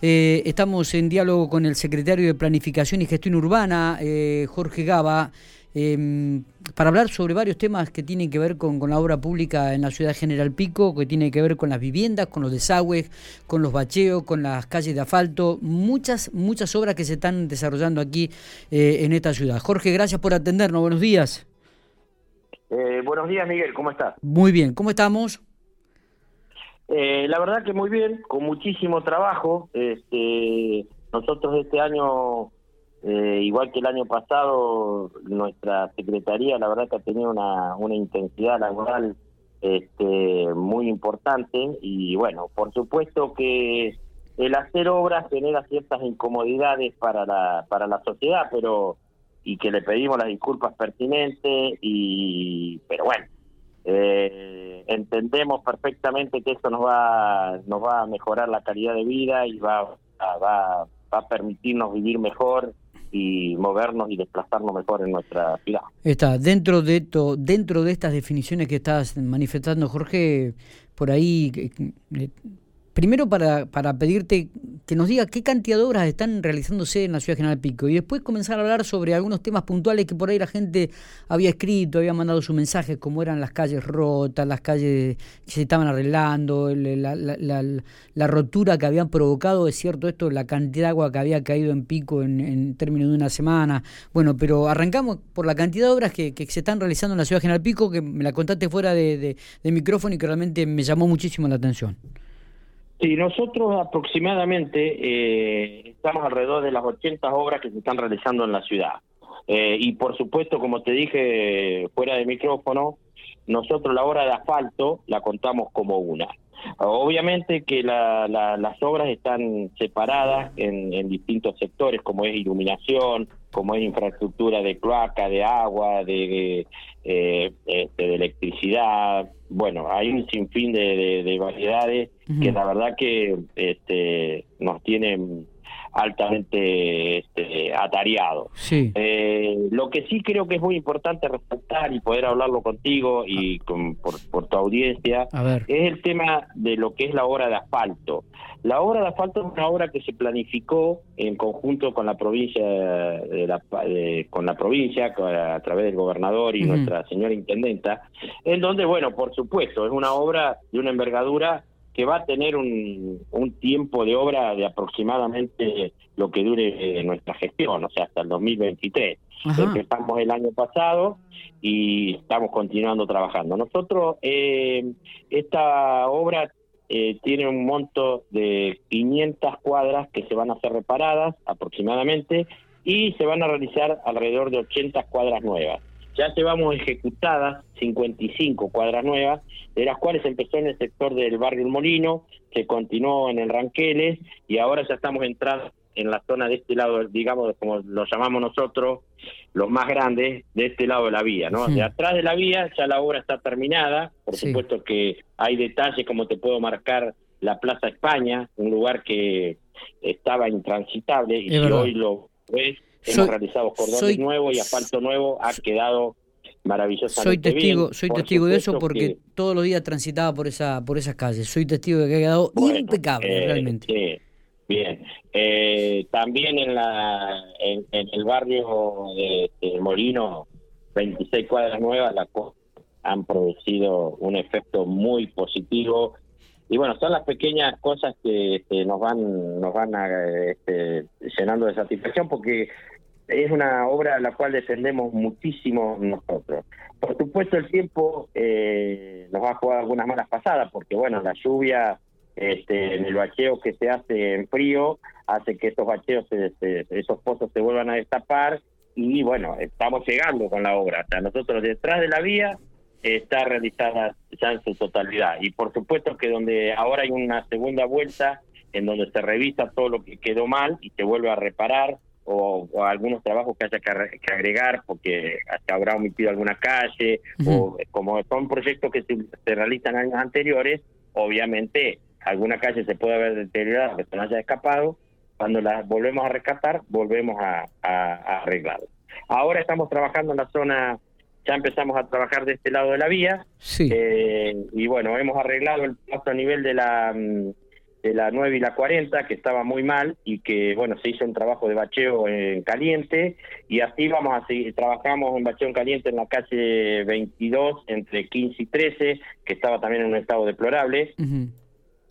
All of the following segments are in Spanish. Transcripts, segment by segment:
Eh, estamos en diálogo con el secretario de Planificación y Gestión Urbana, eh, Jorge Gaba, em, para hablar sobre varios temas que tienen que ver con, la obra pública en la ciudad General Pico, que tiene que ver con las viviendas, con los desagües, con los bacheos, con las calles de asfalto, muchas, muchas obras que se están desarrollando aquí eh, en esta ciudad. Jorge, gracias por atendernos, buenos días. buenos días, Miguel, ¿cómo estás? Muy bien, ¿cómo estamos? Eh, la verdad que muy bien, con muchísimo trabajo. Este, nosotros este año, eh, igual que el año pasado, nuestra secretaría, la verdad que ha tenido una, una intensidad laboral este, muy importante y bueno, por supuesto que el hacer obras genera ciertas incomodidades para la, para la sociedad, pero y que le pedimos las disculpas pertinentes y pero bueno eh, entendemos perfectamente que esto nos va nos va a mejorar la calidad de vida y va va, va a permitirnos vivir mejor y movernos y desplazarnos mejor en nuestra ciudad. Está dentro de esto, dentro de estas definiciones que estás manifestando, Jorge, por ahí eh, primero para, para pedirte que nos diga qué cantidad de obras están realizándose en la ciudad General Pico y después comenzar a hablar sobre algunos temas puntuales que por ahí la gente había escrito, había mandado sus mensajes, como eran las calles rotas, las calles que se estaban arreglando, la, rotura que habían provocado, es cierto esto, la cantidad de agua que había caído en Pico en, términos de una semana. Bueno, pero arrancamos por la cantidad de obras que, se están realizando en la ciudad General Pico, que me la contaste fuera de micrófono y que realmente me llamó muchísimo la atención. Sí, nosotros aproximadamente eh, estamos alrededor de las 80 obras que se están realizando en la ciudad. Eh, y por supuesto, como te dije fuera de micrófono, nosotros la obra de asfalto la contamos como una. Obviamente que las obras están separadas en, distintos sectores, como es iluminación, como es infraestructura de cloaca, de agua, de, eh, este, de electricidad. Bueno, hay un sinfín de, variedades que la verdad que este, nos tienen altamente este, atareado. Eh, lo que sí creo que es muy importante resaltar y poder hablarlo contigo y por, tu audiencia es el tema de lo que es la obra de asfalto. La obra de asfalto es una obra que se planificó en conjunto con la provincia, de la, con la provincia a través del gobernador y nuestra señora intendenta, en donde, bueno, por supuesto, es una obra de una envergadura que va a tener un, un tiempo de obra de aproximadamente lo que dure nuestra gestión, o sea, hasta el 2023. Empezamos el año pasado y estamos continuando trabajando. Nosotros, eh, esta obra eh, tiene un monto de 500 cuadras que se van a ser reparadas aproximadamente y se van a realizar alrededor de 80 cuadras nuevas. Ya llevamos ejecutadas 55 cuadras nuevas, de las cuales empezó en el sector del barrio El Molino, se continuó en el Ranqueles y ahora ya estamos entrando en la zona de este lado, digamos, como lo llamamos nosotros, los más grandes, de este lado de la vía, ¿no? De atrás de la vía ya la obra está terminada, por supuesto que hay detalles como te puedo marcar la Plaza España, un lugar que estaba intransitable y hoy lo ves hemos realizado cordones nuevos y asfalto nuevo, ha quedado maravillosamente soy testigo, bien. Soy testigo de eso porque todos los días transitaba por esa por esas calles. Soy testigo de que ha quedado impecable, eh, realmente. Sí, bien. Eh, también en, la, en, el barrio de, Molino, 26 cuadras nuevas, la han producido un efecto muy positivo y bueno son las pequeñas cosas que este, nos van nos van a, este, llenando de satisfacción porque es una obra a la cual defendemos muchísimo nosotros. Por supuesto, el tiempo eh, nos va a jugar algunas malas pasadas, porque bueno, la lluvia este, en el bacheo que se hace en frío hace que estos bacheos, esos pozos se vuelvan a destapar y bueno, estamos llegando con la obra. O sea, nosotros detrás de la vía está realizada ya en su totalidad. Y por supuesto que donde ahora hay una segunda vuelta en donde se revisa todo lo que quedó mal y se vuelve a reparar o, algunos trabajos que haya que, agregar porque hasta habrá omitido alguna calle o como son proyectos que se, realizan años anteriores, obviamente alguna calle se puede haber deteriorado que se haya escapado, cuando las volvemos a rescatar, volvemos a, arreglar. Ahora estamos trabajando en la zona, ya empezamos a trabajar de este lado de la vía, eh, y bueno, hemos arreglado el paso a nivel de la mm, de la 9 y la 40, que estaba muy mal y que, bueno, se hizo un trabajo de bacheo en caliente y así vamos a seguir, trabajamos en bacheo en caliente en la calle 22, entre 15 y 13, que estaba también en un estado deplorable.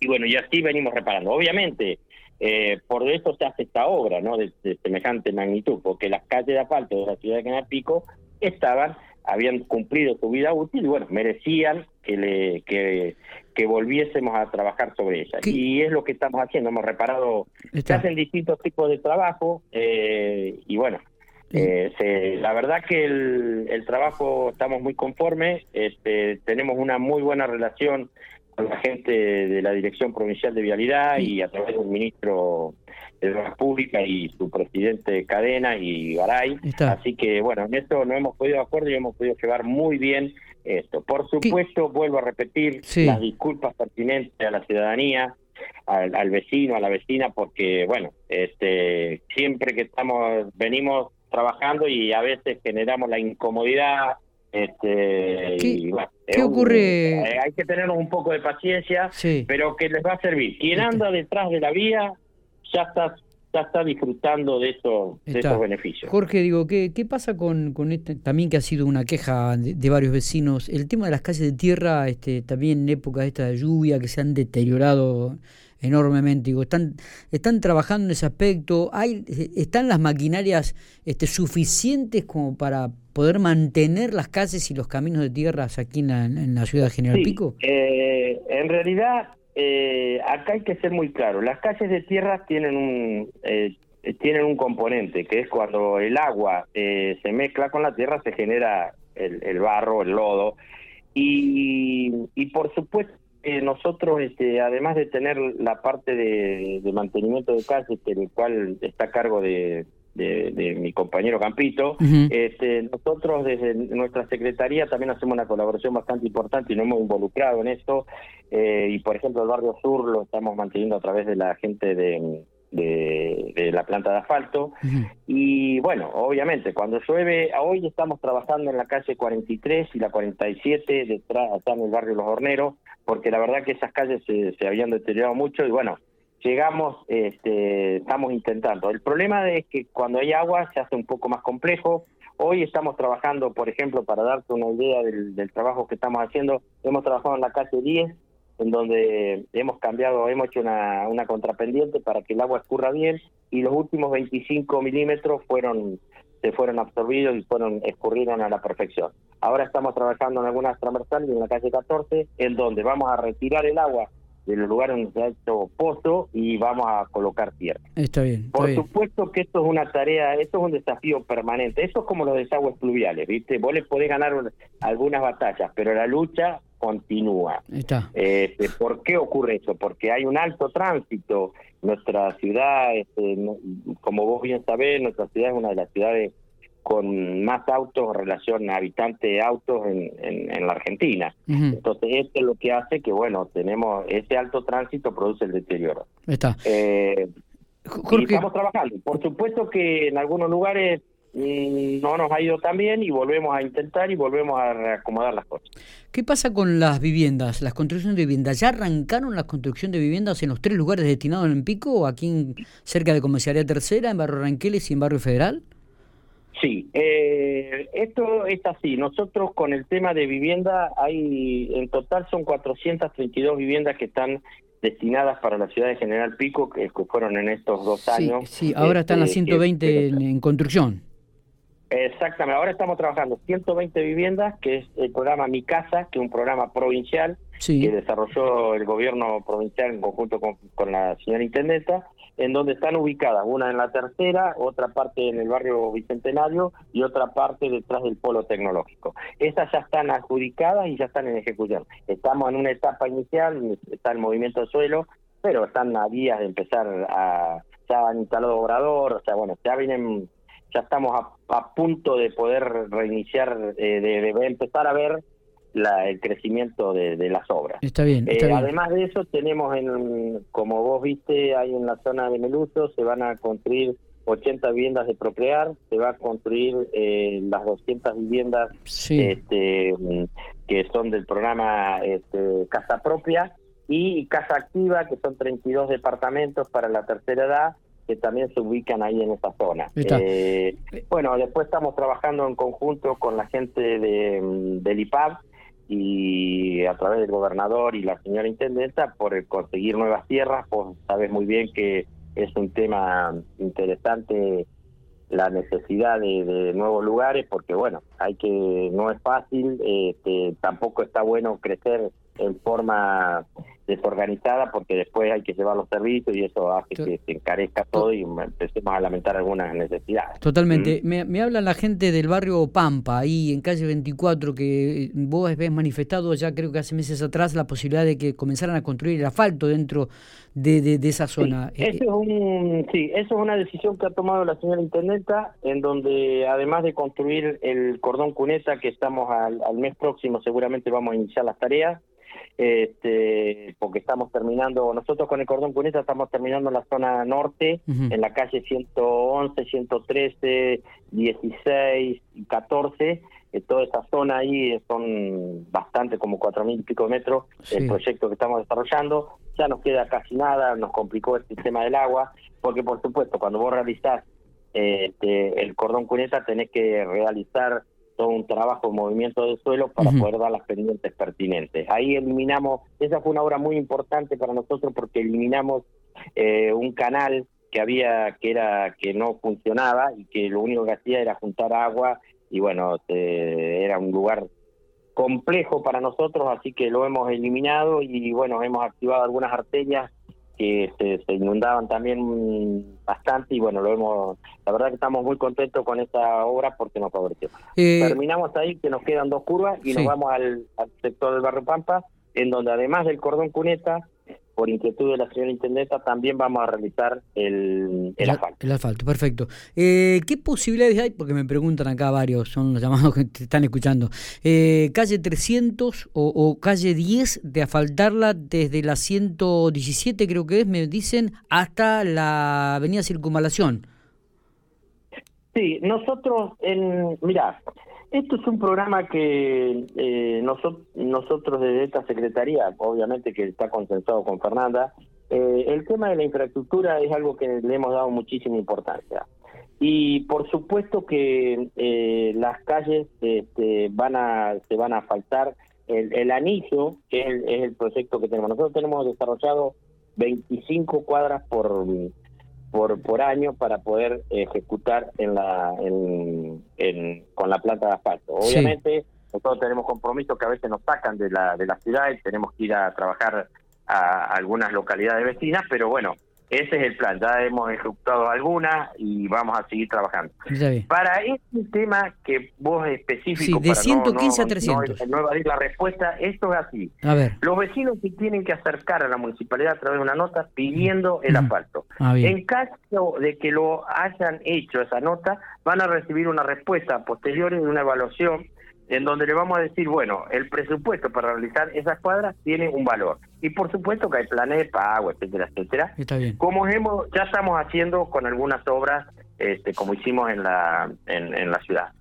Y bueno, y así venimos reparando. Obviamente, eh, por eso se hace esta obra, ¿no? De, semejante magnitud, porque las calles de asfalto de la ciudad de Canal Pico estaban habían cumplido su vida útil y bueno, merecían que le que, que volviésemos a trabajar sobre ella. Y es lo que estamos haciendo, hemos reparado, se hacen distintos tipos de trabajo eh, y bueno, eh, la verdad que el, el trabajo estamos muy conformes, este, tenemos una muy buena relación con la gente de la Dirección Provincial de Vialidad y a través del ministro de Obras Públicas y su presidente Cadena y Garay. Así que, bueno, en esto no hemos podido de acuerdo y hemos podido llevar muy bien esto. Por supuesto, vuelvo a repetir las disculpas pertinentes a la ciudadanía, al, al, vecino, a la vecina, porque, bueno, este siempre que estamos, venimos trabajando y a veces generamos la incomodidad este, ¿Qué, ocurre? Eh, hay que tener un poco de paciencia, pero que les va a servir. Quien anda detrás de la vía ya está ya está disfrutando de, esos, de esos beneficios. Jorge, digo, ¿qué, qué pasa con, con este, también que ha sido una queja de, varios vecinos? El tema de las calles de tierra, este, también en época esta de lluvia, que se han deteriorado enormemente. Digo, están, están trabajando en ese aspecto. Hay, están las maquinarias este, suficientes como para poder mantener las calles y los caminos de tierras aquí en la, ciudad de General Pico. Eh, en realidad, eh, acá hay que ser muy claro. Las calles de tierra tienen un eh, tienen un componente que es cuando el agua se mezcla con la tierra se genera el, el barro, el lodo y, y por supuesto nosotros, este, además de tener la parte de, mantenimiento de calles, el cual está a cargo de, de, mi compañero Campito, este, nosotros desde nuestra secretaría también hacemos una colaboración bastante importante y nos hemos involucrado en esto. Eh, y por ejemplo, el barrio sur lo estamos manteniendo a través de la gente de, de, la planta de asfalto. Y bueno, obviamente, cuando llueve, hoy estamos trabajando en la calle 43 y la 47, detrás, acá en el barrio Los Horneros, porque la verdad que esas calles se, se habían deteriorado mucho y bueno, llegamos, este, estamos intentando. El problema es que cuando hay agua se hace un poco más complejo. Hoy estamos trabajando, por ejemplo, para darte una idea del, del trabajo que estamos haciendo, hemos trabajado en la calle 10, en donde hemos cambiado, hemos hecho una, una contrapendiente para que el agua escurra bien y los últimos 25 milímetros fueron se fueron absorbidos y fueron escurrieron a la perfección. Ahora estamos trabajando en algunas transversales en la calle 14, en donde vamos a retirar el agua de los lugares donde se ha hecho pozo y vamos a colocar tierra. Está bien. Por supuesto que esto es una tarea, esto es un desafío permanente. Esto es como los desagües pluviales, ¿viste? Vos les podés ganar algunas batallas, pero la lucha continúa. Este, ¿Por qué ocurre eso? Porque hay un alto tránsito. Nuestra ciudad, este, como vos bien sabés, nuestra ciudad es una de las ciudades con más autos en relación a habitantes autos en, en, la Argentina. Entonces, esto es lo que hace que, bueno, tenemos ese alto tránsito produce el deterioro. Está. Eh, estamos trabajando. Por supuesto que en algunos lugares no nos ha ido tan bien y volvemos a intentar y volvemos a reacomodar las cosas. ¿Qué pasa con las viviendas, las construcciones de viviendas? ¿Ya arrancaron la construcción de viviendas en los tres lugares destinados en Pico, aquí cerca de Comisaría Tercera, en Barrio Ranqueles y en Barrio Federal? Sí, eh, esto es así. Nosotros con el tema de vivienda, hay en total son 432 viviendas que están destinadas para la ciudad de General Pico, que, fueron en estos dos años. Sí, ahora están las 120 este, en, construcción. Exactamente, ahora estamos trabajando 120 viviendas, que es el programa Mi Casa, que es un programa provincial que desarrolló el gobierno provincial en conjunto con, con la señora intendenta, en donde están ubicadas, una en la tercera, otra parte en el barrio Bicentenario y otra parte detrás del polo tecnológico. Esas ya están adjudicadas y ya están en ejecución. Estamos en una etapa inicial, está el movimiento de suelo, pero están a días de empezar a, ya han instalado obrador, o sea, bueno, ya vienen, ya estamos a, punto de poder reiniciar, eh, de empezar a ver la, el crecimiento de, las obras. Está bien, eh, Además de eso, tenemos, en, como vos viste, hay en la zona de Meluso, se van a construir 80 viviendas de procrear, se va a construir eh, las 200 viviendas este, que son del programa este, Casa Propia, y Casa Activa, que son 32 departamentos para la tercera edad, que también se ubican ahí en esa zona. Eh, bueno, después estamos trabajando en conjunto con la gente de, del IPAB y a través del gobernador y la señora intendenta por conseguir nuevas tierras, pues sabes muy bien que es un tema interesante la necesidad de, nuevos lugares porque bueno hay que no es fácil este, tampoco está bueno crecer en forma desorganizada porque después hay que llevar los servicios y eso hace que se encarezca todo y empecemos a lamentar algunas necesidades. Totalmente. ¿Mm? Me, me habla la gente del barrio Pampa, ahí en calle 24, que vos habéis manifestado ya creo que hace meses atrás la posibilidad de que comenzaran a construir el asfalto dentro de, de, esa zona. Sí, eso es un, sí, eso es una decisión que ha tomado la señora Intendenta, en donde además de construir el cordón cuneta, que estamos al, al mes próximo seguramente vamos a iniciar las tareas, este, porque estamos terminando, nosotros con el cordón cuneta estamos terminando en la zona norte, en la calle 111, 113, 16 y 14, eh, toda esa zona ahí son bastante, como cuatro mil y pico metros, el proyecto que estamos desarrollando, ya nos queda casi nada, nos complicó el sistema del agua, porque por supuesto cuando vos realizás este, el cordón cuneta tenés que realizar todo un trabajo de movimiento del suelo para poder dar las pendientes pertinentes. Ahí eliminamos, esa fue una obra muy importante para nosotros porque eliminamos eh, un canal que había que era que no funcionaba y que lo único que hacía era juntar agua y bueno era un lugar complejo para nosotros así que lo hemos eliminado y bueno hemos activado algunas arterias que se, inundaban también bastante y bueno, lo hemos, la verdad que estamos muy contentos con esta obra porque nos favoreció. Eh, Terminamos ahí que nos quedan dos curvas y nos vamos al, al sector del barrio Pampa, en donde además del cordón cuneta por inquietud de la señora intendenta, también vamos a realizar el, el, asfalto. El asfalto, perfecto. Eh, ¿Qué posibilidades hay? Porque me preguntan acá varios, son los llamados que te están escuchando. Eh, ¿Calle 300 o, calle 10 de asfaltarla desde la 117, creo que es, me dicen, hasta la avenida Circunvalación? Sí, nosotros, en, mirá, esto es un programa que eh, nosotros, nosotros desde esta Secretaría, obviamente que está consensuado con Fernanda, eh, el tema de la infraestructura es algo que le hemos dado muchísima importancia. Y por supuesto que eh, las calles este, van a, se van a faltar. El, el anillo, que es el, es el proyecto que tenemos. Nosotros tenemos desarrollado 25 cuadras por por, por año para poder ejecutar en la en, con la planta de asfalto. Obviamente nosotros tenemos compromisos que a veces nos sacan de la, de la ciudad y tenemos que ir a trabajar a algunas localidades vecinas, pero bueno, ese es el plan, ya hemos ejecutado algunas y vamos a seguir trabajando. Para este tema que vos específico, de 115 a 300. No, evadir la respuesta, esto es así. A ver. Los vecinos se tienen que acercar a la municipalidad a través de una nota pidiendo el asfalto. Ah, en caso de que lo hayan hecho esa nota, van a recibir una respuesta posterior de una evaluación en donde le vamos a decir, bueno, el presupuesto para realizar esas cuadras tiene un valor. Y por supuesto que hay planes de pago, etcétera, etcétera. Está bien. Como hemos, ya estamos haciendo con algunas obras, este, como hicimos en la, en, la ciudad.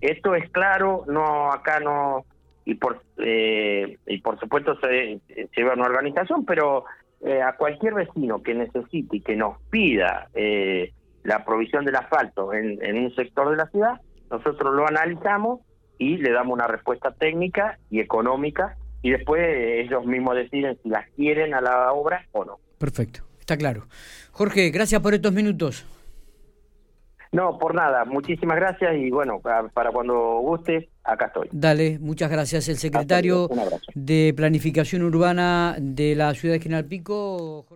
Esto es claro, no acá no, y por, eh, y por supuesto se, se lleva una organización, pero eh, a cualquier vecino que necesite y que nos pida eh, la provisión del asfalto en, en un sector de la ciudad, nosotros lo analizamos y le damos una respuesta técnica y económica y después ellos mismos deciden si las quieren a la obra o no. Perfecto, está claro. Jorge, gracias por estos minutos. No, por nada, muchísimas gracias y bueno, para cuando guste, acá estoy. Dale, muchas gracias. El secretario de Planificación Urbana de la ciudad de General Pico.